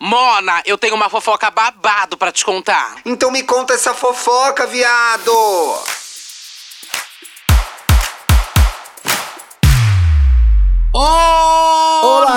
Mona, eu tenho uma fofoca babado pra te contar. Então me conta essa fofoca, viado! Olá!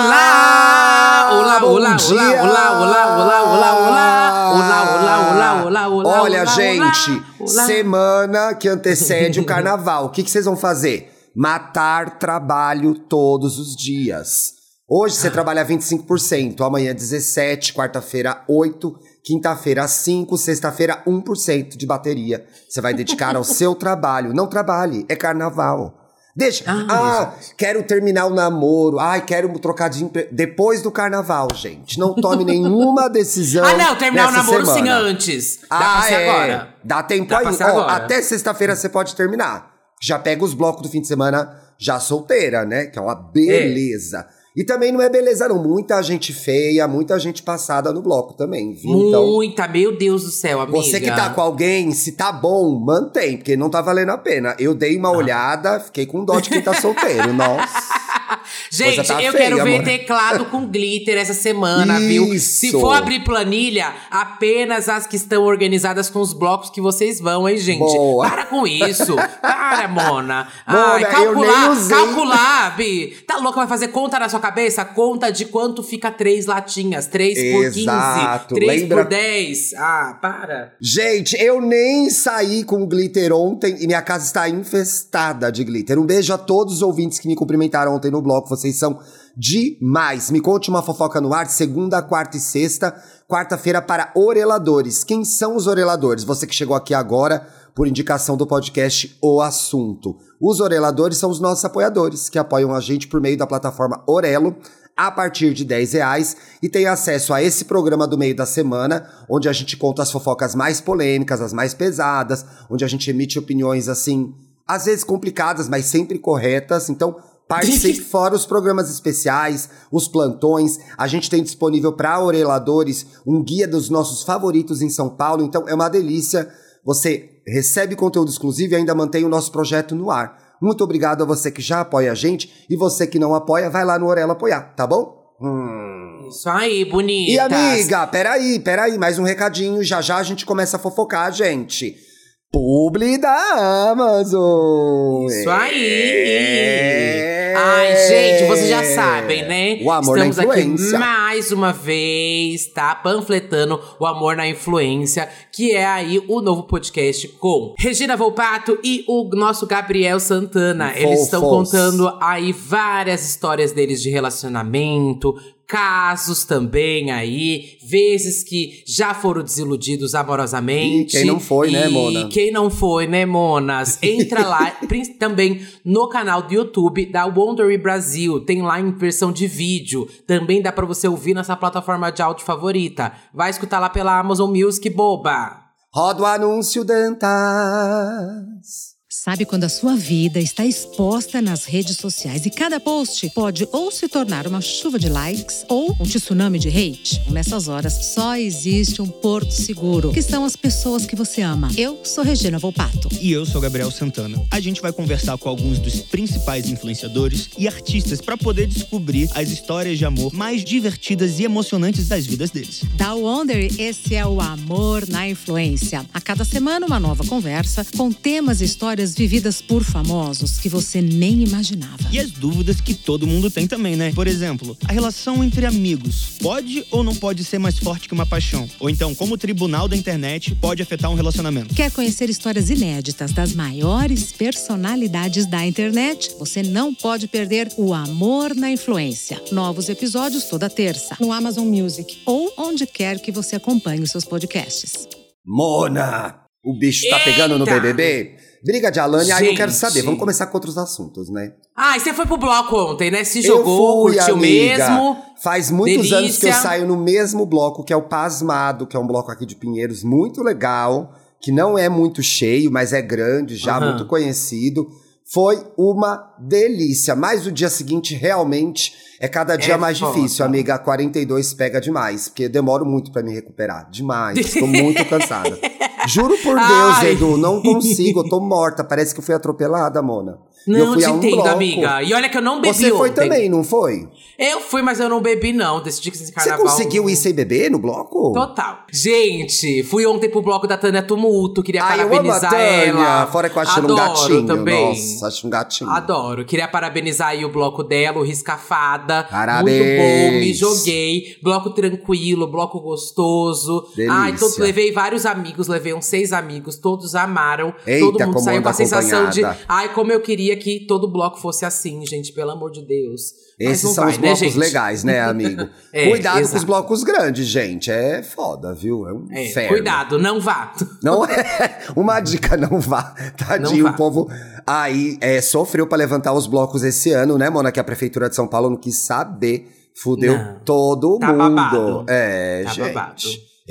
Olá, olá, dia! olá, olá, olá, olá, olá, olá, olá, olá, olá, olá, olá. Olha, olá, gente, olá. semana que antecede o carnaval. O que, que vocês vão fazer? Matar trabalho todos os dias. Hoje Ah. você trabalha 25%, amanhã 17%, quarta-feira 8%, quinta-feira 5%, sexta-feira 1% de bateria. Você vai dedicar ao seu trabalho. Não trabalhe, é carnaval. Deixa. Ai, ah, quero terminar o namoro. Ai, quero trocar de emprego. Depois do carnaval, gente. Não tome nenhuma decisão. Ah, não, terminar o namoro sim semana. antes. Dá Ah, é. agora. Dá tempo Dá aí. Ó, até sexta-feira você pode terminar. Já pega os blocos do fim de semana já solteira, né? Que é uma beleza. E também não é beleza, não. Muita gente feia, muita gente passada no bloco também, viu? Então, Muita, meu Deus do céu, amiga. você que tá com alguém, se tá bom, mantém, porque não tá valendo a pena. Eu dei Ah. uma olhada, fiquei com dó de quem tá solteiro. Nossa. Gente, tá eu feia, quero ver amor. teclado com glitter essa semana, viu? Isso. Se for abrir planilha, apenas as que estão organizadas com os blocos que vocês vão, hein, gente? Boa. Para com isso. Para, Mona. Ai, Mona, calcular, nem usei. calcular, Bi. Tá louca? Vai fazer conta na sua cabeça? Conta de quanto fica três latinhas. Três por quinze. Exato. Três Lembra- por dez. Ah, para. Gente, eu nem saí com glitter ontem e minha casa está infestada de glitter. Um beijo a todos os ouvintes que me cumprimentaram ontem no bloco. Vocês são demais. Me conte uma fofoca no ar, segunda, quarta e sexta. Quarta-feira para oreladores. Quem são os oreladores? Você que chegou aqui agora por indicação do podcast O Assunto. Os oreladores são os nossos apoiadores, que apoiam a gente por meio da plataforma Orelo a partir de 10 reais e tem acesso a esse programa do meio da semana, onde a gente conta as fofocas mais polêmicas, as mais pesadas, onde a gente emite opiniões assim, às vezes complicadas, mas sempre corretas. Então, participe fora os programas especiais, os plantões. A gente tem disponível para oreladores um guia dos nossos favoritos em São Paulo. Então, é uma delícia. Você recebe conteúdo exclusivo e ainda mantém o nosso projeto no ar. Muito obrigado a você que já apoia a gente e você que não apoia, vai lá no Orelo apoiar, tá bom? Hum. Isso aí, bonita. E amiga, peraí, peraí, mais um recadinho, já já a gente começa a fofocar, gente. Publi da Amazon. Isso aí! É. Ai, gente, vocês já sabem, né? O amor na Estamos aqui influência. mais uma vez, tá? Panfletando o amor na influência, que é aí o novo podcast com Regina Volpato e o nosso Gabriel Santana. Eles estão Fofos. contando aí várias histórias deles de relacionamento. Casos também aí, vezes que já foram desiludidos amorosamente. Ih, quem não foi, né, E Mona? quem não foi, né, Monas? Entra lá, também no canal do YouTube da Wondery Brasil. Tem lá em versão de vídeo. Também dá pra você ouvir nessa plataforma de áudio favorita. Vai escutar lá pela Amazon Music, boba! Roda o anúncio Dantas. Sabe quando a sua vida está exposta nas redes sociais e cada post pode ou se tornar uma chuva de likes ou um tsunami de hate? Nessas horas só existe um porto seguro, que são as pessoas que você ama. Eu sou Regina Volpato. E eu sou Gabriel Santana. A gente vai conversar com alguns dos principais influenciadores e artistas para poder descobrir as histórias de amor mais divertidas e emocionantes das vidas deles. Da Wonder, esse é o Amor na Influência. A cada semana, uma nova conversa com temas e histórias vividas por famosos que você nem imaginava. E as dúvidas que todo mundo tem também, né? Por exemplo, a relação entre amigos pode ou não pode ser mais forte que uma paixão? Ou então, como o tribunal da internet pode afetar um relacionamento? Quer conhecer histórias inéditas das maiores personalidades da internet? Você não pode perder o Amor na Influência. Novos episódios toda terça no Amazon Music ou onde quer que você acompanhe os seus podcasts. Mona, o bicho tá pegando no Eita! BBB? Briga de Alane, aí eu quero saber. Vamos começar com outros assuntos, né? Ai, você foi pro bloco ontem, né? Se Eu jogou, fui, curtiu amiga. mesmo. Faz muitos Delícia. anos que eu saio no mesmo bloco, que é o Pasmado, que é um bloco aqui de Pinheiros muito legal, que não é muito cheio, mas é grande, já Aham. muito conhecido. Foi uma delícia, mas o dia seguinte realmente é cada dia É mais foda. difícil, amiga. A 42 pega demais, porque demoro muito pra me recuperar. Demais, tô muito cansada. Juro por Deus, Ai. Edu, não consigo, eu tô morta. Parece que fui atropelada, Mona. Não, eu fui te um entendo, bloco. amiga. E olha que eu não bebi Você foi ontem. também, não foi? Eu fui, mas eu não bebi, não. Decidi que esse Você carnaval. conseguiu ir sem beber no bloco? Total. Gente, fui ontem pro bloco da Tânia Tumulto, queria Ai, eu amo a parabenizar ela. Fora que eu acho um gatinho. também. Nossa, acho um gatinho. Adoro. Queria parabenizar aí o bloco dela, o Riscafada. Parabéns. Muito bom, me joguei. Bloco tranquilo, bloco gostoso. Delícia. Ai, todo, levei vários amigos, levei uns seis amigos, todos amaram. Eita, todo mundo saiu com a sensação de. Ai, como eu queria que todo bloco fosse assim, gente, pelo amor de Deus. Esses são vai, os né, blocos legais, né, amigo? É, Cuidado com os exato. blocos grandes, gente. É foda, viu? É um É, inferno. cuidado, não vá. Não é uma dica, não vá. Tadinho, Não vá. o povo aí é, sofreu pra levantar os blocos esse ano, né, Mona? Que a Prefeitura de São Paulo não quis saber. Fudeu Não. todo Tá mundo. babado. É, Tá gente. babado.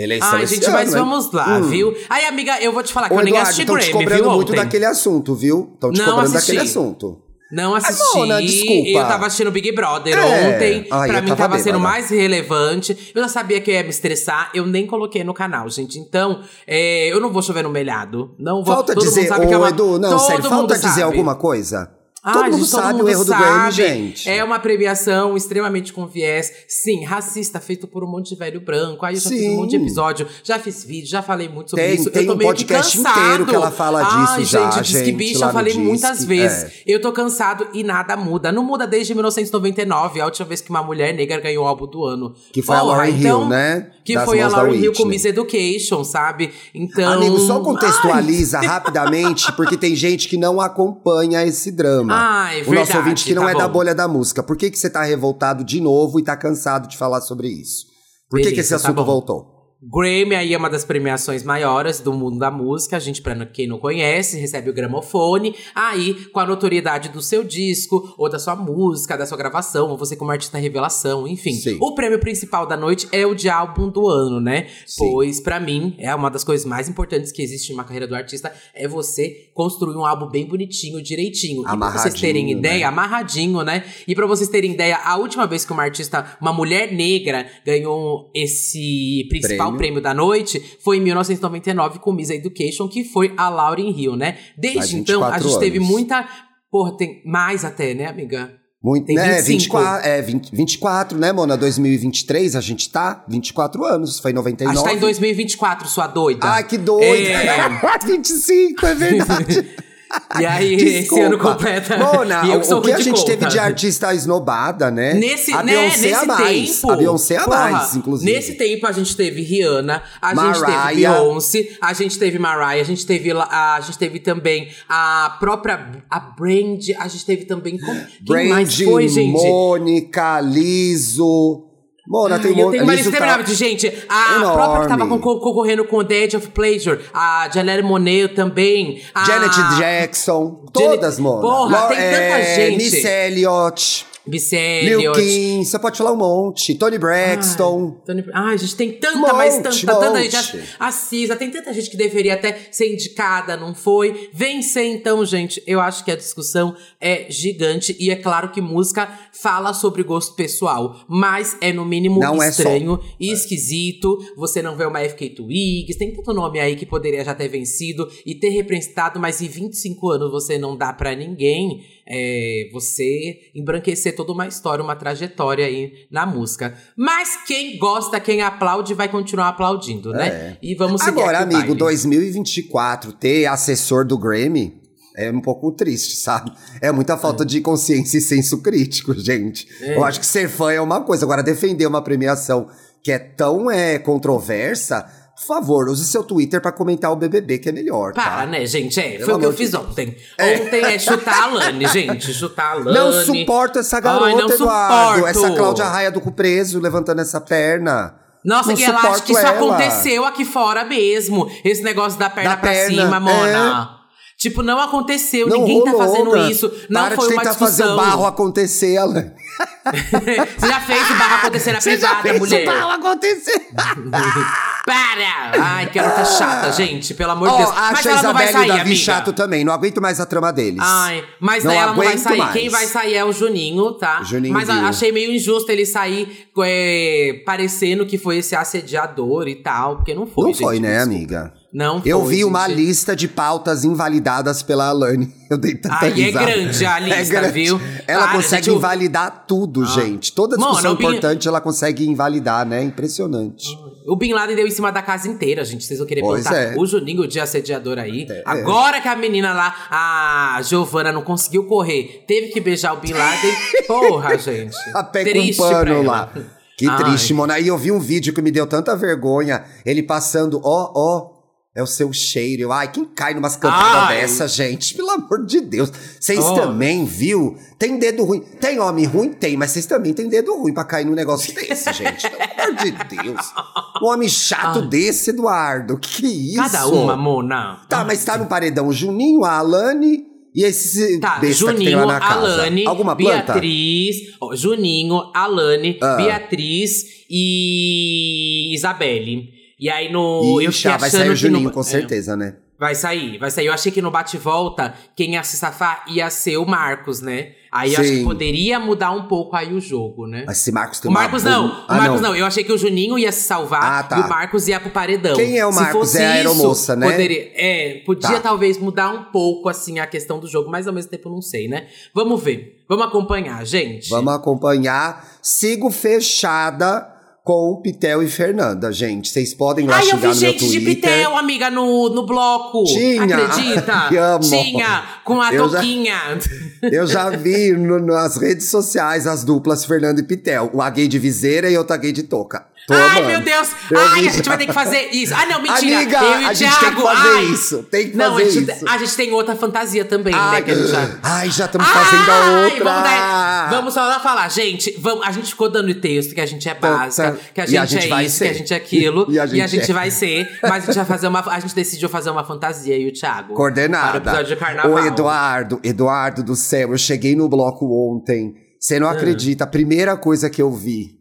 Eleição Ai, esse gente, ano, mas hein? vamos lá, Hum. viu? Aí, amiga, eu vou te falar que Ô, eu nem Eduardo, assisti estão te Grammy, cobrando viu, muito ontem. daquele assunto, viu? Estão te Não cobrando assisti. daquele assunto. Não assisti. Mona, desculpa. Eu tava assistindo Big Brother É. ontem. Ai, pra eu mim tava tava sendo mais relevante. Eu já sabia que eu ia me estressar. Eu nem coloquei no canal, gente. Então, é, eu não vou chover no melhado. Não vou. Falta todo dizer, mundo sabe que é ô uma, Edu, não, todo sério, falta dizer sabe. alguma coisa? Ai, todo mundo gente, todo sabe mundo o erro do sabe. Grammy, gente. É uma premiação extremamente com viés. Sim, racista, feito por um monte de velho branco. Aí eu já fiz Sim. um monte de episódio, já fiz vídeo, já falei muito sobre Tem- isso. tem eu tô um meio que podcast cansado. inteiro que ela fala Ai, disso já, gente, diz que bicha, eu falei Disque, muitas vezes. é. Eu tô cansado e nada muda. Não muda desde 1999, a última vez que uma mulher negra ganhou o álbum do ano. Que foi a Porra, Lauryn então, Hill, né? Que Das foi a Lauryn Hill com. Miss Education, sabe? Então. Amigo, só contextualiza rapidamente, porque tem gente que não acompanha esse drama. Ai, o nosso verdade, ouvinte que não tá é da bom. bolha da música. Por que, que você tá revoltado de novo e tá cansado de falar sobre isso? Por que, que esse Beleza, tá assunto bom. voltou? Grammy aí é uma das premiações maiores do mundo da música. A gente, pra quem não conhece, recebe o gramofone. Aí, com a notoriedade do seu disco, ou da sua música, da sua gravação, ou você como artista revelação, enfim. Sim. O prêmio principal da noite é o de álbum do ano, né? Sim. Pois, pra mim, é uma das coisas mais importantes que existe numa carreira do artista, é você construir um álbum bem bonitinho, direitinho. E pra vocês terem Amarradinho, ideia, né? amarradinho, né? E pra vocês terem ideia, a última vez que uma artista, uma mulher negra, ganhou esse principal Prêmio. prêmio, da noite foi em 1999 com Miss Education, que foi a Lauryn Hill, né? Desde então, a 24 gente teve anos. muita. Porra, tem mais até, né, amiga? Muito, Tem né? 25. 24, é, 20, 24, né, Mona? 2023 a gente tá? 24 anos, foi em 99. Acho que tá em 2024, sua doida. Ai, que doido! É. 25, é verdade. E aí, esse ano completa. Mona, e eu o, sou o que a gente teve de artista esnobada, né? Nesse, a né, nesse a mais. tempo. A Beyoncé a porra, mais, inclusive. Nesse tempo a gente teve Rihanna, a gente teve Mariah. Beyoncé, a gente teve Mariah, a gente teve, la- a, gente teve também a própria a Brand, a gente teve também. Quem Brand, mais foi, gente? Mônica, Liso. Mona, tem Ai, eu tenho uma lista tá- gente. A enorme. própria que tava con- con- concorrendo com The Edge of Pleasure, a Janelle Monáe também. A Janet Jackson. Janet- Todas, Mona. Porra, tem tanta é, gente. Miss Elliott. Missy Lil. Kim. Você pode falar um monte. Tony Braxton. Tony- Ai, gente, tem tanta, Monte, mas tanta, tanta monte. gente. A Cisa, tem tanta gente que deveria até ser indicada, não foi? Vencer, então, gente. Eu acho que a discussão é gigante. E é claro que música fala sobre gosto pessoal. Mas é, no mínimo, Não é estranho e esquisito. Você não vê uma FK Twigs. Tem tanto nome aí que poderia já ter vencido e ter representado, mas em 25 anos você não dá pra ninguém. É, você embranquecer toda uma história, uma trajetória aí na música. Mas quem gosta, quem aplaude, vai continuar aplaudindo, né? É. E vamos seguir Agora, amigo, baile. 2024, ter assessor do Grammy é um pouco triste, sabe? É muita falta de consciência e senso crítico, gente. É. Eu acho que ser fã é uma coisa. Agora, defender uma premiação que é tão é, controversa, por favor, use seu Twitter pra comentar o BBB, que é melhor, tá? Para, né, gente? É, Pelo foi o que eu fiz ontem. Ontem é chutar a Lani, gente. Chutar a Lani. Não suporto essa garota, Ai, não Eduardo. suporto. Essa Cláudia Raia do cu preso, levantando essa perna. Nossa, Não que ela acha que isso ela. aconteceu aqui fora mesmo. Esse negócio da perna Da pra perna, cima, Mona. Tipo, não aconteceu, Não ninguém tá fazendo isso. Não Para foi de uma tentar fazer discussão. o barro acontecer, Alan. Você já fez o barro acontecer na Você já privada, fez mulher. o barro acontecer. Para! Ai, que garota chata, gente. Pelo amor de Ó, Deus. acho Mas a ela não vai sair, e o Davi amiga. chato também. Não aguento mais a trama deles. Ai, mas Não daí ela não vai sair. mais. Quem vai sair é o Juninho, tá? Juninho mas a- achei meio injusto ele sair é, parecendo que foi esse assediador e tal, porque não foi. Não gente, foi, né, desculpa. amiga? Não Eu foi, vi uma gente. lista de pautas invalidadas pela Alane. Eu dei tanta Ai, é risada. grande a lista, viu? Ela consegue gente, invalidar tudo, gente. Toda Mano, discussão vi- importante ela consegue invalidar, né? Impressionante. O Bin Laden deu em cima da casa inteira, gente. Vocês vão querer Pois é. o Juninho de assediador aí. É. Agora que a menina lá, a Giovana, não conseguiu correr, teve que beijar o Bin Laden. Porra, gente. A pé Triste com pra pano lá. Que Ai. triste, Mona. Aí eu vi um vídeo que me deu tanta vergonha. Ele passando, ó, ó, é o seu cheiro. Eu, Ai, quem cai numas cantadas Ai. dessa, gente? Pelo amor de Deus. Vocês Oh. também, viu? Tem dedo ruim. Tem homem ruim? Tem, mas vocês também têm dedo ruim pra cair num negócio desse, gente. Pelo amor de Deus. Um homem chato desse, Eduardo. Que isso? Cada uma, Mona. Tá, mas tá no paredão Juninho, a Alane e esse Tá, besta que tem Juninho, lá na casa. Alane, Alguma planta? Beatriz, Juninho, Alane, Ah. Beatriz e Isabelle. E aí no. eu Ixi, fiquei ah, vai sair o Juninho, no, com é, certeza, né? vai sair, vai sair. Eu achei que no bate-volta, quem ia se safar ia ser o Marcos, né? Aí eu acho que poderia mudar um pouco aí o jogo, né? Mas esse Marcos tem O uma Marcos bunda- não, o Ah, Marcos não. Eu achei que o Juninho ia se salvar Ah, tá. e o Marcos ia pro paredão. Quem é o Se Marcos? fosse É a isso, aeromoça, né? Poderia, é, podia Tá. talvez mudar um pouco assim a questão do jogo, mas ao mesmo tempo eu não sei, né? Vamos ver. Vamos acompanhar, gente. Vamos acompanhar. Sigo fechada com Pitel e Fernanda, gente. Vocês podem lá Ai, eu xingar vi no meu gente de Twitter. Pitel, amiga, no, no bloco. Tinha. Acredita? Amo. Tinha, com a Eu já- toquinha. Eu já vi no- nas redes sociais as duplas Fernanda e Pitel. Uma gay de viseira e outra gay de touca. Tô Ai, meu Deus! Eu Ai, vi a gente vai ter que fazer isso. Ah, não, mentira. Amiga, eu e o a gente tem que Thiago, fazer ai. isso, tem que não, fazer a gente, isso. a gente tem outra fantasia também, né? Ai, Que a gente já... ai, já estamos fazendo a outra. Vamos, dar- vamos só lá falar, gente. Vamos, a gente ficou dando texto que a gente é básica, que a E gente, a gente é isso, ser. que a gente é aquilo. E a gente é. vai ser. Mas a gente vai fazer uma. A gente decidiu fazer uma fantasia e o Thiago. Coordenada. Para o episódio de carnaval. Ô, Eduardo, Eduardo do céu, eu cheguei no bloco ontem. Você não acredita, a primeira coisa que eu vi,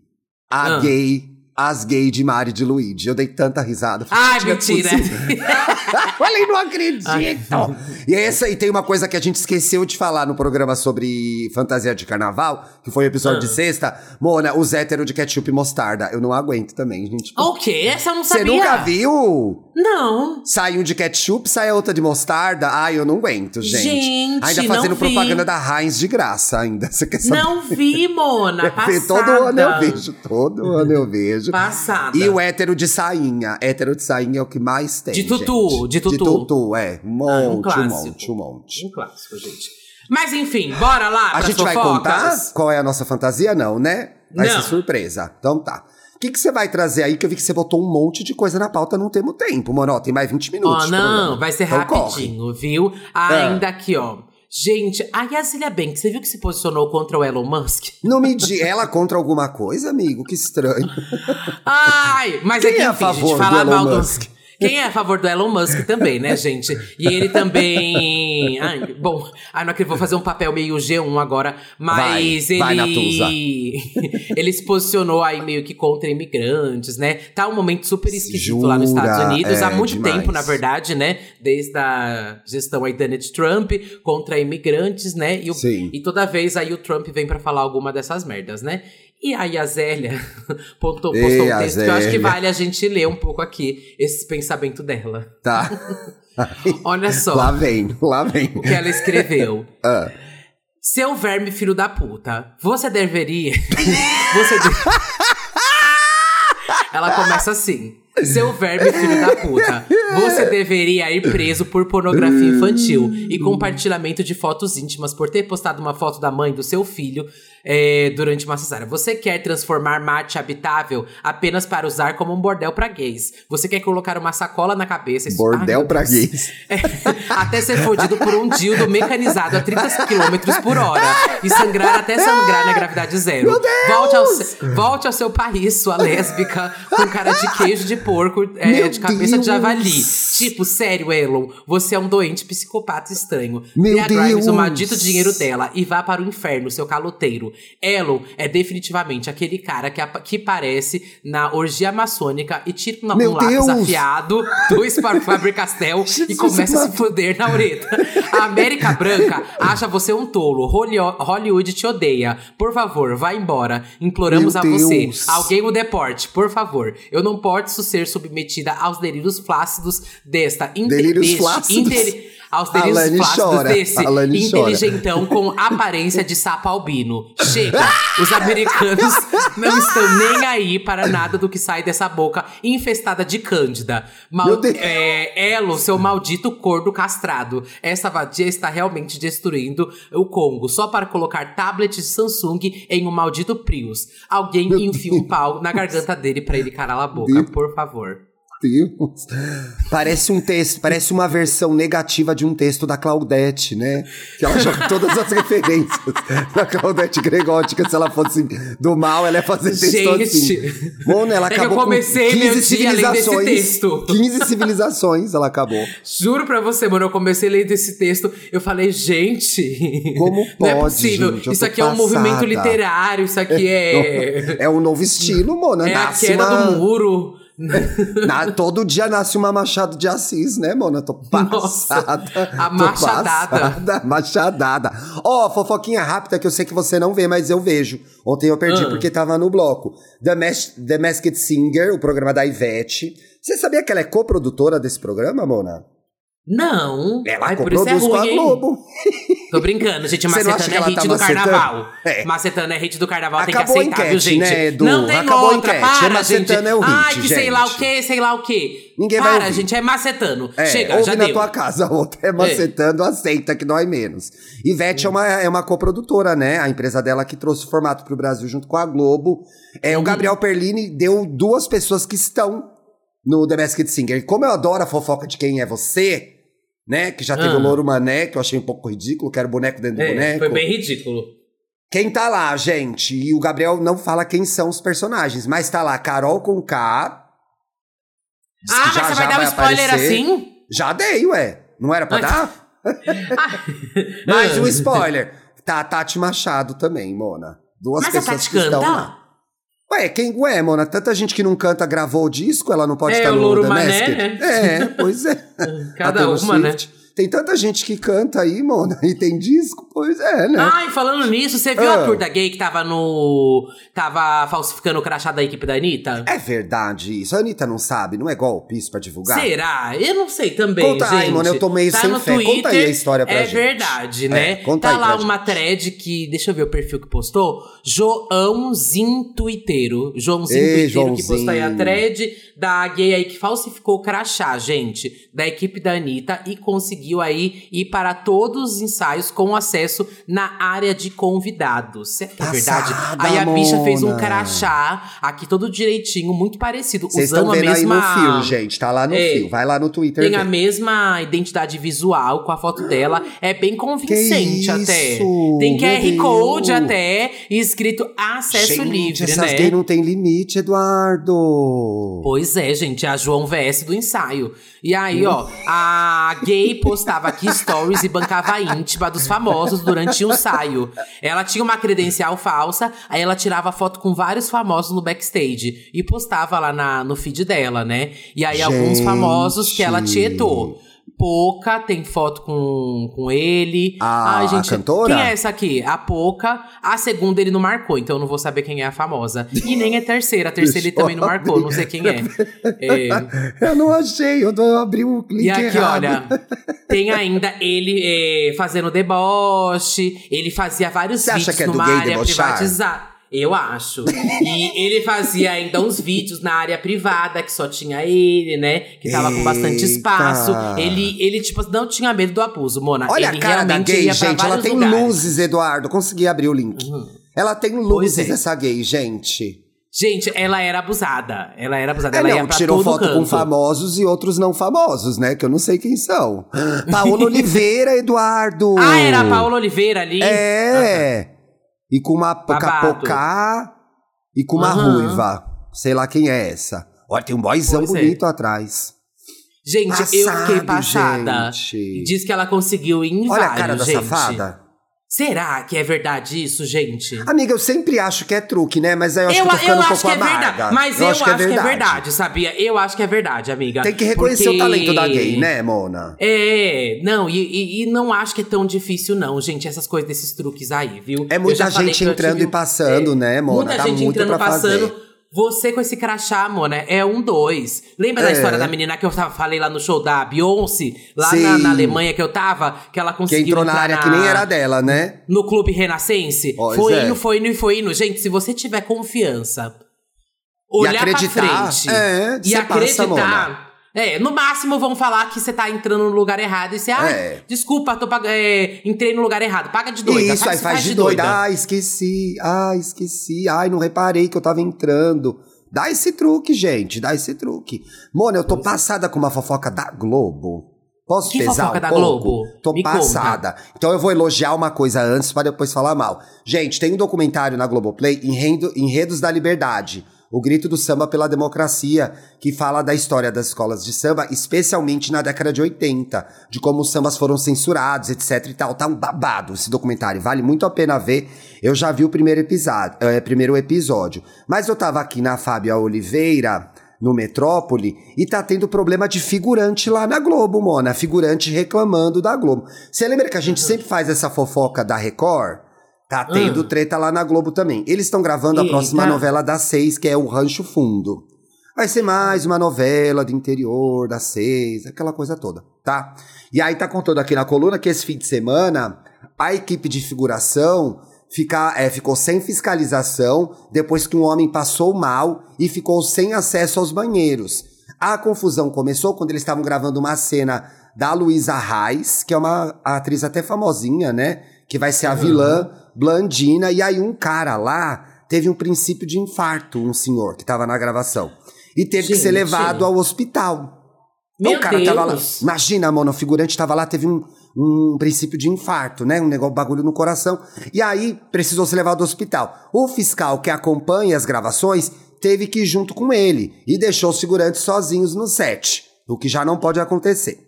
a Ah. gay, as gays de Mari de Luigi. Eu dei tanta risada. Ai, mentira. Falei, não acredito. e essa aí tem uma coisa que a gente esqueceu de falar no programa sobre fantasia de carnaval, que foi o episódio Ah. de sexta. Mona, os héteros de ketchup e mostarda. Eu não aguento também, gente. O quê? Essa eu não Você sabia. nunca viu? Não. Sai um de ketchup, sai a outra de mostarda. Ai, eu não aguento, gente. Gente, ainda fazendo propaganda da Heinz de graça ainda. Você quer saber? Não vi, Mona. Eu Passada. todo ano eu vejo, todo ano eu vejo. Passada. E o hétero de sainha. Hétero de sainha é o que mais tem. De tutu, gente. De tutu. De tutu, é. Um Ah, um monte, um monte, um monte. Um clássico, gente. Mas enfim, bora lá A gente vai contar qual é a nossa fantasia? Não, né? Vai Não. ser surpresa. Então tá. O que, que você vai trazer aí? Que eu vi que você botou um monte de coisa na pauta, não temos tempo, mano. Tem mais 20 minutos. Ó, de não, vai ser Então corre. rapidinho, viu? Ainda aqui, ó. Gente, a Yasilia Banks, você viu que se posicionou contra o Elon Musk? Não me diga. Ela contra alguma coisa, amigo? Que estranho. Ai, mas Quem é que é a enfim, favor gente, do falar Elon mal do... Quem é a favor do Elon Musk também, né, gente? E ele também. Ai, bom, ai, não acredito, vou fazer um papel meio G1 agora, mas Vai, ele. vai, Natuza. ele se posicionou aí meio que contra imigrantes, né? Tá um momento super esquisito lá nos Jura? Estados Unidos, há É, muito demais. tempo, na verdade, né? Desde a gestão aí Donald Trump contra imigrantes, né? E, o- Sim. e toda vez aí o Trump vem pra falar alguma dessas merdas, né? E aí a Zélia postou, postou Ei, um texto que eu acho que vale a gente ler um pouco aqui esse pensamento dela. Tá. Olha só lá vem, lá vem. o que ela escreveu. Ah. Seu verme filho da puta, você deveria. você de- Ela começa assim. Seu verme filho da puta, você deveria ir preso por pornografia infantil e compartilhamento de fotos íntimas por ter postado uma foto da mãe do seu filho é, durante uma cesárea. Você quer transformar Marte habitável apenas para usar como um bordel pra gays. Você quer colocar uma sacola na cabeça. e- Bordel pra Deus. gays. É, até ser fodido por um dildo mecanizado a 30 km por hora e sangrar até sangrar na gravidade zero. Volte ao, volte ao seu país, sua lésbica, com cara de queijo de porco, é, Meu de cabeça de Deus. javali. Tipo, sério, Elon, você é um doente psicopata estranho. Meu a Grimes Deus. o maldito dinheiro dela e vá para o inferno, seu caloteiro. Elon é definitivamente aquele cara que, que parece na orgia maçônica e tira um, Meu lápis Deus. afiado, dois para o Faber-Castell e começa a se fuder na ureta. A América Branca acha você um tolo. Holly- Hollywood te odeia. Por favor, vá embora. Imploramos Meu a você. Deus. Alguém o deporte, por favor. favor. Eu não posso ser submetida aos delírios flácidos desta... Delírios deste flácidos? Alane flácidos chora, desse Alane chora. inteligentão com aparência de sapo albino. Chega! Os americanos não estão nem aí para nada do que sai dessa boca infestada de cândida. Mal, é, Elo, seu maldito cordo castrado. Essa vadia está realmente destruindo o Congo só para colocar tablets Samsung em um maldito Prius. Alguém enfia um pau na garganta dele para ele calar a boca, por favor. Deus. Parece um texto, parece uma versão negativa de um texto da Claudete, né? Que ela joga todas as referências da Claudete Gregótica. Se ela fosse do mal, ela ia fazer texto Gente. assim. Mona, ela É que eu acabou comecei com meu 15 dia lendo esse civilizações. texto. 15 civilizações ela acabou. Juro pra você, mano, eu comecei lendo esse texto, eu falei, gente. Como Não é pode, possível. gente? Isso aqui é um passada. movimento literário, isso aqui é. É um novo estilo, Mona. é a nasce queda uma... do muro. Na- todo dia nasce uma Machado de Assis, né, Mona? Tô Nossa, passada. a Tô machadada. passada, Machadada. Ó, fofoquinha rápida que eu sei que você não vê, mas eu vejo. Ontem eu perdi Ah. porque tava no bloco. The, Mas The Masked Singer, o programa da Ivete. Você sabia que ela é coprodutora desse programa, Mona? Não. Ela Ai, por isso é coproduz com a ruim? Globo. Tô brincando, gente. Macetando que é hit tá do macetando? carnaval. É. Macetando é hit do carnaval, Acabou tem que aceitar, viu, enquete, gente? né, Edu? Não tem Acabou outra. enquete. É Para, Macetando gente. é o hit, Ai, que sei lá o gente. quê, sei lá o quê. Ninguém vai Para, ouvir. gente, é macetando. É, Chega, ouve já na deu. tua casa, outra é macetando, aceita que dói menos. Ivete é uma, é uma coprodutora, né? A empresa dela que trouxe o formato pro Brasil junto com a Globo. É, Uhum. o Gabriel Perlini deu duas pessoas que estão no The Masked Singer. Como eu adoro a fofoca de quem é você, né? Que já teve Ah. o Louro Mané, que eu achei um pouco ridículo, que era o boneco dentro do É, boneco. foi bem ridículo. Quem tá lá, gente? E o Gabriel não fala quem são os personagens, mas tá lá Carol com K. Ah, mas já- você vai dar um spoiler aparecer. assim? Já dei, ué. Não era pra Mas- dar? Mais um spoiler. Tá a Tati Machado também, Mona. Duas Mas a pessoas Tati que estão canta? lá. Ué, quem, ué, Mona, tanta gente que não canta gravou o disco, ela não pode É, estar o no Louro The Mané, Masked? né? É, pois é. Cada A Taylor uma, né? Tem tanta gente que canta aí, Mona, e tem disco, pois é, né? Ai, falando nisso, você viu Ah. a tour da gay que tava no. tava falsificando o crachá da equipe da Anitta? É verdade isso. A Anitta não sabe, não é golpe isso pra divulgar? Será? Eu não sei também, Conta aí, gente. mano, eu tô meio tá sem fé. Twitter, Conta aí a história pra é gente. verdade, É, né? conta tá aí lá uma thread que, deixa eu ver o perfil que postou, Joãozinho Twitteiro. Joãozinho Ei, Twitteiro que postou aí a Joãozinho. thread da gay aí que falsificou o crachá, gente, da equipe da Anitta e conseguiu aí ir para todos os ensaios com acesso na área de convidados. Será que é verdade? Aí a bicha fez um Mona. crachá aqui todo direitinho, muito parecido, Vocês usando a vendo aí mesma no fio, gente. Tá lá no É. fio. Vai lá no Twitter. tem a mesma identidade visual com a foto dela. É bem convincente Que até. isso? Tem QR Meu Code Deus. até e escrito acesso Gente, livre, essas né? gays não tem limite, Eduardo. Pois é, gente, é a João VS do ensaio. E aí, ó, a gay postava aqui stories e bancava a íntima dos famosos durante o ensaio. Ela tinha uma credencial falsa, aí ela tirava foto com vários famosos no backstage e postava lá na, no feed dela, né? E aí alguns Gente. famosos que ela tietou. Poca tem foto com, com ele. A- Ai, a gente, cantora? Quem é essa aqui? A Poca. A segunda ele não marcou, então eu não vou saber quem é a famosa. E nem a terceira. A terceira ele também não marcou, não sei quem é. É, Eu não achei, eu abri o link e aqui, errado. olha, tem ainda ele é, fazendo deboche, ele fazia vários Você acha vídeos que é do numa gay área debochar? privatizada. Eu acho. E ele fazia ainda uns vídeos na área privada, que só tinha ele, né? Que tava com bastante Eita. espaço. Ele, ele, tipo, não tinha medo do abuso, Mona. Olha ele a cara da gay, gente. Ela tem lugares. Uhum. luzes, Eduardo. Consegui abrir o link. Ela tem luzes, é. essa gay, gente. Gente, ela era abusada. Ela era abusada. É, ela não, tirou foto canto. com famosos e outros não famosos, né? Que eu não sei quem são. Paola Oliveira, Eduardo. Ah, era a Paola Oliveira ali? É. E com uma capocá e com uma Aham. ruiva. Sei lá quem é essa. Olha, tem um boyzão Pois é. bonito atrás. Gente, eu fiquei Passado, passada. gente. Diz que ela conseguiu ir em Olha a vários, cara da gente. safada. Será que é verdade isso, gente? Amiga, eu sempre acho que é truque, né? Mas aí eu acho eu que eu tô ficando um pouco que é amarga. verdade. Mas eu, acho, que, é verdade. sabia? Eu acho que é verdade, amiga. Tem que reconhecer Porque- o talento da gay, né, Mona? É, não, e, e- e não acho que é tão difícil, não, gente, essas coisas desses truques aí, viu? É Eu muita gente que eu entrando tive e passando, né, Mona? Muita Dá gente muito entrando pra passando. fazer. Você com esse crachá, Mona, é um dois. Lembra da É. história da menina que eu tava, falei lá no show da Beyoncé? Lá na, na Alemanha que eu tava? Que ela Que conseguiu entrou na área que nem era dela, né? no Clube Renascense? Pois foi é. indo, foi indo e foi indo. Gente, se você tiver confiança, olhar acreditar, pra frente é, e você passa, acreditar. É, no máximo vão falar que você tá entrando no lugar errado e você, ah, É. desculpa, tô pag- é, entrei no lugar errado. Paga de doida. Isso, aí faz de doida. Ai, esqueci. Ai, esqueci. Ai, não reparei que eu tava entrando. Dá esse truque, gente. Dá esse truque. Mona, eu tô passada com uma fofoca da Globo. Posso Que pesar fofoca um da pouco? Globo? Tô Me passada. Então eu vou elogiar uma coisa antes pra depois falar mal. Gente, tem um documentário na Globoplay, Enredo, Enredos da Liberdade. O Grito do Samba pela Democracia, que fala da história das escolas de samba, especialmente na década de 80, de como os sambas foram censurados, etc e tal. Tá um babado esse documentário, vale muito a pena ver. Eu já vi o primeiro episódio, é, primeiro episódio. Mas eu tava aqui na Fábia Oliveira, no Metrópole, e tá tendo problema de figurante lá na Globo, Mona. Figurante reclamando da Globo. Você lembra que a gente sempre faz essa fofoca da Record? Tá tendo Ah. treta lá na Globo também. Eles estão gravando a próxima novela das seis, que é o Rancho Fundo. Vai ser mais uma novela do interior, das seis, aquela coisa toda, tá? E aí tá contando aqui na coluna que esse fim de semana a equipe de figuração fica, é, ficou sem fiscalização depois que um homem passou mal e ficou sem acesso aos banheiros. A confusão começou quando eles estavam gravando uma cena da Luísa Reis, que é uma atriz até famosinha, né? Que vai ser a vilã Blandina. E aí um cara lá teve um princípio de infarto, um senhor que tava na gravação. E teve que ser Gente. levado ao hospital. Então, Meu o cara tava lá. Deus. Imagina, mano, o figurante tava lá, teve um, um princípio de infarto, né? Um negócio, bagulho no coração. E aí precisou ser levado ao hospital. O fiscal que acompanha as gravações teve que ir junto com ele e deixou os figurantes sozinhos no set, o que já não pode acontecer.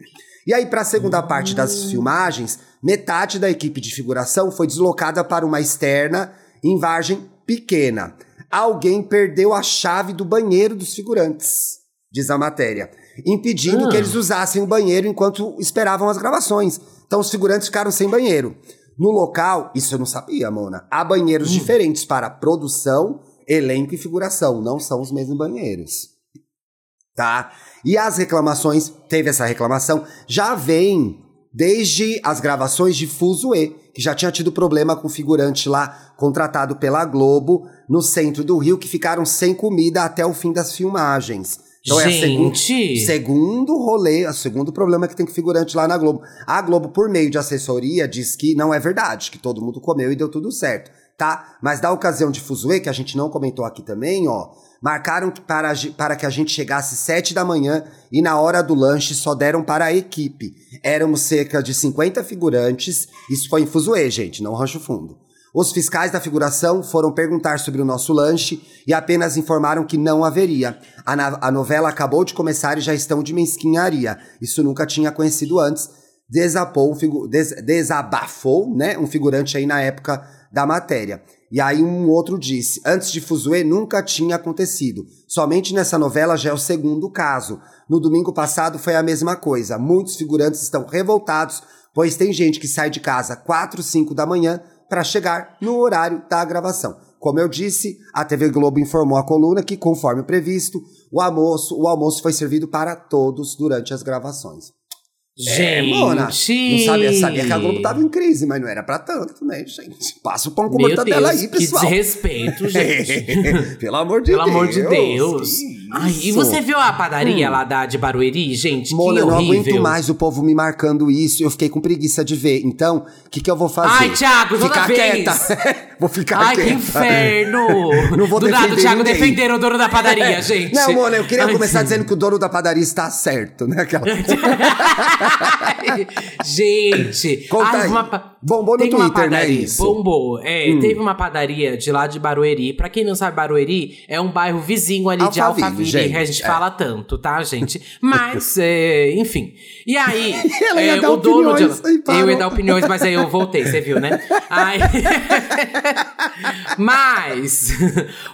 E aí, para a segunda parte das filmagens, metade da equipe de figuração foi deslocada para uma externa em Vargem Pequena. Alguém perdeu a chave do banheiro dos figurantes, diz a matéria, impedindo Ah. que eles usassem o banheiro enquanto esperavam as gravações. Então os figurantes ficaram sem banheiro. No local, isso eu não sabia, Mona, há banheiros diferentes para produção, elenco e figuração, não são os mesmos banheiros tá? E as reclamações, teve essa reclamação, já vem desde as gravações de Fuzue, que já tinha tido problema com o figurante lá contratado pela Globo no centro do Rio, que ficaram sem comida até o fim das filmagens. Então é a segun- Gente. segundo rolê, o segundo problema que tem com figurante lá na Globo. A Globo, por meio de assessoria, diz que não é verdade, que todo mundo comeu e deu tudo certo, tá? Mas da ocasião de Fuzue, que a gente não comentou aqui também, ó, marcaram para, para que a gente chegasse sete da manhã e na hora do lanche só deram para a equipe. Éramos cerca de 50 figurantes, isso foi em Fuzue, gente, não Rancho Fundo. Os fiscais da figuração foram perguntar sobre o nosso lanche e apenas informaram que não haveria. A, a novela acabou de começar e já estão de mesquinharia. Isso nunca tinha conhecido antes. Desapou, des- desabafou, né, um figurante aí na época da matéria. E aí um outro disse, antes de Fuzue nunca tinha acontecido. Somente nessa novela já é o segundo caso. No domingo passado foi a mesma coisa. Muitos figurantes estão revoltados, pois tem gente que sai de casa 4, 5 da manhã para chegar no horário da gravação. Como eu disse, a TV Globo informou a coluna que, conforme previsto, o almoço, o almoço foi servido para todos durante as gravações. É, Gente. Mona, não sabia, sabia que a Globo tava em crise, mas não era pra tanto, né, gente? Passa o pão com mortadela Deus, aí, que pessoal. desrespeito, gente. Pelo amor de Pelo Deus. amor de Deus. que Ai, e isso? você viu a padaria lá da, de Barueri, gente? Mona, que eu não horrível. aguento mais o povo me marcando isso. Eu fiquei com preguiça de ver. Então, o que, que eu vou fazer? Ai, Thiago, toda Ficar vez. quieta. vou ficar Ai, quieta. que inferno! Não vou Do nada, o Thiago defender o dono da padaria, gente. Não, Mona, eu queria Ai, começar dizendo que o dono da padaria está certo, né? Aquela... Gente, Conta ai, aí. uma Bombou no Twitter, né, padaria, isso? Hum. Bombou. É, teve uma padaria de lá de Barueri. Pra quem não sabe, Barueri é um bairro vizinho ali de Alphaville, Gente, a gente é. fala tanto, tá, gente? Mas, é, enfim. E aí, Ela ia é, dar o dono de. Eu ia dar opiniões, mas aí eu voltei, você viu, né? Aí... mas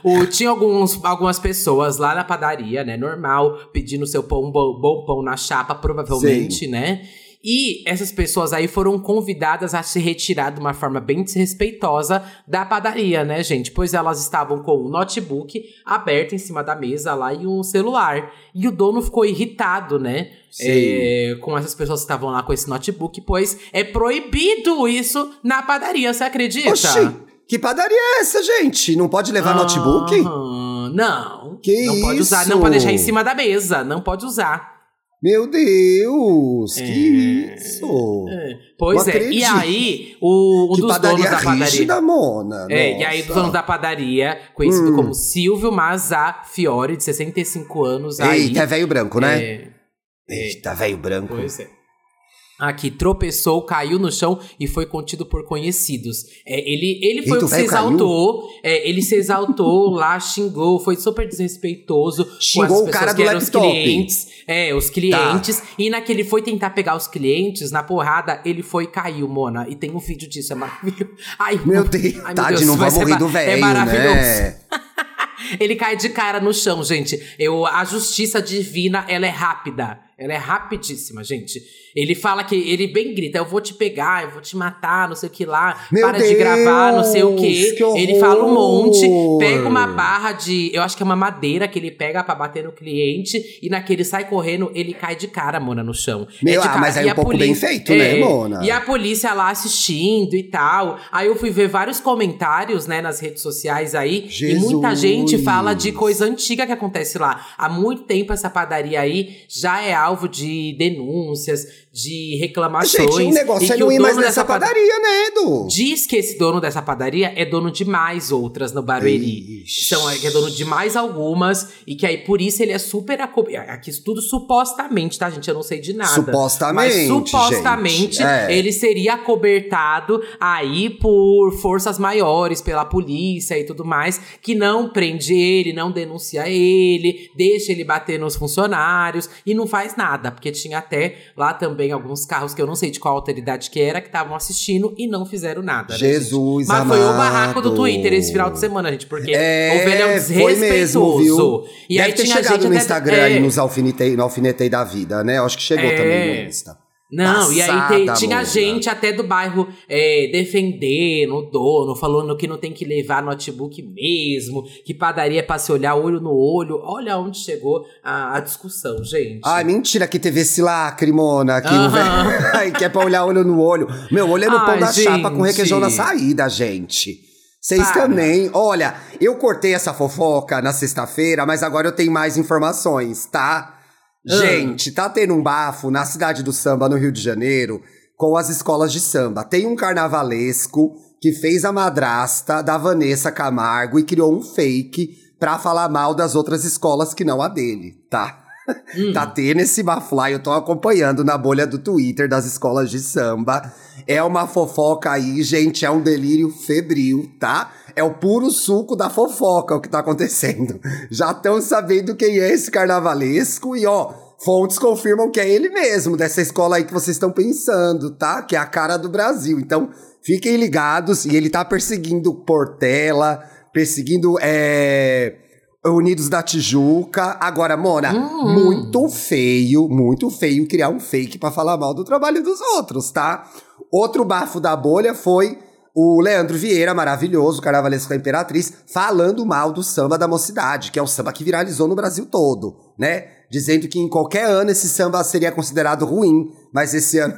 o, tinha alguns, algumas pessoas lá na padaria, né? Normal, pedindo seu pão, bom, bom pão na chapa, provavelmente, né? E essas pessoas aí foram convidadas a se retirar de uma forma bem desrespeitosa da padaria, né, gente? Pois elas estavam com um notebook aberto em cima da mesa lá e um celular. E o dono ficou irritado, né? É, com essas pessoas que estavam lá com esse notebook, pois é proibido isso na padaria, você acredita? Oxi, que padaria é essa, gente? Não pode levar notebook? Não. Que não pode usar, isso? não pode deixar em cima da mesa, não pode usar. Meu Deus, que É. isso? Pois Não é. E acredito. aí, o, um que dos donos da padaria. rígida, Mona. É, e aí, o dono da padaria, conhecido Hum. como Silvio Mazza Fiore, de 65 anos. aí, Eita, é velho branco, né? é, Eita, velho branco. Pois é. Aqui, tropeçou, caiu no chão e foi contido por conhecidos. É, ele, ele foi Eita, que se exaltou. é, ele se exaltou lá, xingou, foi super desrespeitoso. com Xingou as o pessoas cara que do eram laptop. Tá. Os clientes, é, os clientes. E naquele foi tentar pegar os clientes, na porrada, ele foi e caiu, Mona. E tem um vídeo disso, é maravilhoso. Ai, Meu Deus, ai, meu tadinho, não vai ser rir do ma- velho, É maravilhoso. né? Ele cai de cara no chão, gente. Eu, a justiça divina, ela é rápida. Ela é rapidíssima, gente. Ele fala que ele bem grita: Eu vou te pegar, eu vou te matar, não sei o que lá. Meu para de gravar, não sei o quê. Deus, que ele fala um monte, pega uma barra de. Eu acho que é uma madeira que ele pega pra bater no cliente. E naquele sai correndo, ele cai de cara, Mona, no chão. Meu, É de ah, cara. mas aí E um pouco bem feito, né, É, Mona? E a polícia lá assistindo e tal. Aí eu fui ver vários comentários, né, nas redes sociais aí. E muita Jesus. gente fala de coisa antiga que acontece lá. Há muito tempo essa padaria aí já é alvo de denúncias, de reclamações. Gente, o negócio e é não ir mais dessa nessa pad- padaria, né, Edu? Diz que esse dono dessa padaria é dono de mais outras no Barueri. Ixi. Então, é que é dono de mais algumas. E que aí, por isso, ele é super... aco- Aqui, isso tudo supostamente, tá, gente? Eu não sei de nada. Supostamente, Mas supostamente, gente, é. ele seria acobertado aí por forças maiores, pela polícia e tudo mais, que não prende ele, não denuncia ele, deixa ele bater nos funcionários e não faz nada. Porque tinha até lá também alguns carros que eu não sei de qual autoridade que era, que estavam assistindo e não fizeram nada. né, gente? Jesus Mas foi o amado. barraco do Twitter esse final de semana, gente, porque É, o velho é um foi desrespeitoso. mesmo, viu? E Deve aí ter tinha chegado gente no até- Instagram é, e nos alfinetei, no alfinetei da vida, né? Eu acho que chegou É. também no Insta. Não, e aí Passada, tem- tinha gente até do bairro é, defendendo o dono, falando que não tem que levar notebook mesmo, que padaria é pra se olhar olho no olho. Olha onde chegou a, a discussão, gente. Ai, mentira que teve esse lacre, Mona, que o Aham. velho. Que é pra olhar olho no olho. Meu, olho é no pão Ai, da chapa com requeijão na saída, gente. Vocês também. Olha, eu cortei essa fofoca na sexta-feira, mas agora eu tenho mais informações, tá? Ah. Gente, tá tendo um bafo na cidade do samba, no Rio de Janeiro, com as escolas de samba. Tem um carnavalesco que fez a madrasta da Vanessa Camargo e criou um fake pra falar mal das outras escolas que não a dele, tá? Hum. Tá tendo esse bafly, eu tô acompanhando na bolha do Twitter das escolas de samba. É uma fofoca aí, gente, é um delírio febril, tá? É o puro suco da fofoca o que tá acontecendo. Já estão sabendo quem é esse carnavalesco e ó, fontes confirmam que é ele mesmo, dessa escola aí que vocês estão pensando, tá? Que é a cara do Brasil. Então, fiquem ligados e ele tá perseguindo Portela, perseguindo é Unidos da Tijuca. Agora, Mona, Hum. muito feio, muito feio criar um fake pra falar mal do trabalho dos outros, tá? Outro bafo da bolha foi o Leandro Vieira, maravilhoso, carnavalesco da Imperatriz, falando mal do samba da mocidade, que é o samba que viralizou no Brasil todo, né? Dizendo que em qualquer ano esse samba seria considerado ruim, mas esse ano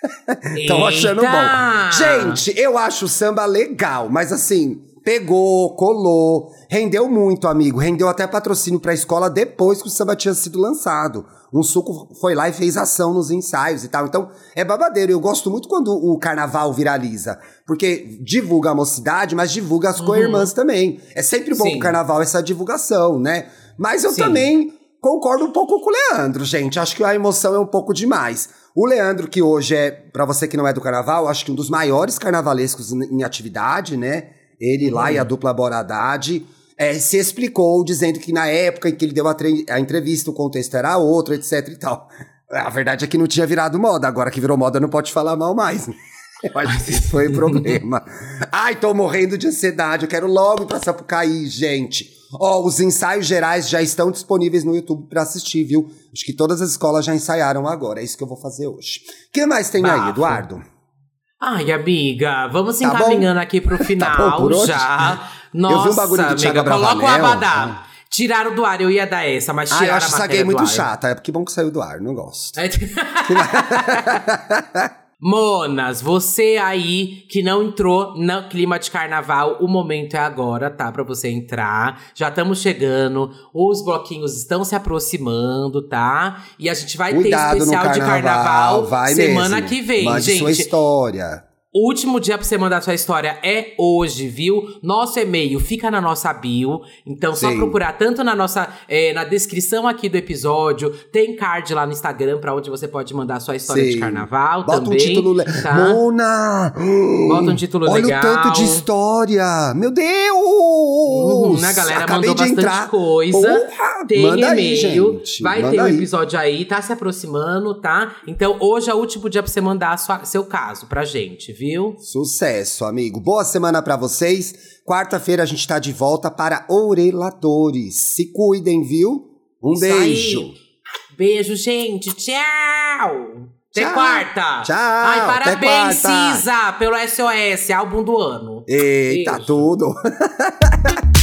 Estão achando bom. Gente, eu acho o samba legal, mas assim, pegou, colou, rendeu muito, amigo. Rendeu até patrocínio pra escola depois que o samba tinha sido lançado. Um suco foi lá e fez ação nos ensaios e tal. Então, é babadeiro. Eu gosto muito quando o carnaval viraliza. Porque divulga a mocidade, mas divulga as co-irmãs também. É sempre bom Sim. pro carnaval essa divulgação, né? Mas eu Sim. também concordo um pouco com o Leandro, gente. Acho que a emoção é um pouco demais. O Leandro, que hoje é, pra você que não é do carnaval, acho que um dos maiores carnavalescos em, atividade, né? Ele lá e a dupla Boradade. É, se explicou dizendo que na época em que ele deu a, a entrevista o contexto era outro, etc e tal. A verdade é que não tinha virado moda, agora que virou moda não pode falar mal mais. Eu acho que esse foi o problema. Ai, tô morrendo de ansiedade, eu quero logo pra Sapucaí, gente. Ó, os ensaios gerais já estão disponíveis no YouTube pra assistir, viu? Acho que todas as escolas já ensaiaram agora. É isso que eu vou fazer hoje. O que mais tem aí, Bafo. Eduardo? Ai, amiga, vamos se Tá bom? encaminhando aqui pro final bom por hoje? já. Nossa, Eu vi um bagulho do amiga, Thiago coloca o. Abadá. Tiraram do ar, eu ia dar essa, mas Ah, tiraram eu acho a essa gay muito do ar. chata. É porque bom que saiu do ar, não gosto. É. Monas, você aí que não entrou no clima de carnaval, o momento é agora, tá? Pra você entrar. Já estamos chegando, os bloquinhos estão se aproximando, tá? E a gente vai Cuidado ter especial carnaval, de carnaval semana mesmo. que vem, Mande gente. sua história. O último dia pra você mandar sua história é hoje, viu? Nosso e-mail fica na nossa bio. Então, só Sim. procurar tanto na nossa eh, na descrição aqui do episódio. Tem card lá no Instagram pra onde você pode mandar sua história de Sim. carnaval Bota também. um título le... tá? Mona! Bota um título Olha legal. o tanto de história! Meu Deus! Uhum, a galera Acabei mandou de bastante entrar. coisa. Porra! Tem Manda aí, e-mail, gente. vai Manda ter um aí. episódio aí, tá se aproximando, tá? Então hoje é o último dia pra você mandar sua- seu caso pra gente, viu? Sucesso, amigo. Boa semana pra vocês. Quarta-feira a gente tá de volta para Oreladores. Se cuidem, viu? Um Isso aí. beijo. Beijo, gente. Tchau! Até Tchau. quarta! Tchau, Ai, parabéns. Cisa, pelo SOS, álbum do ano. Eita, Beijo. tudo.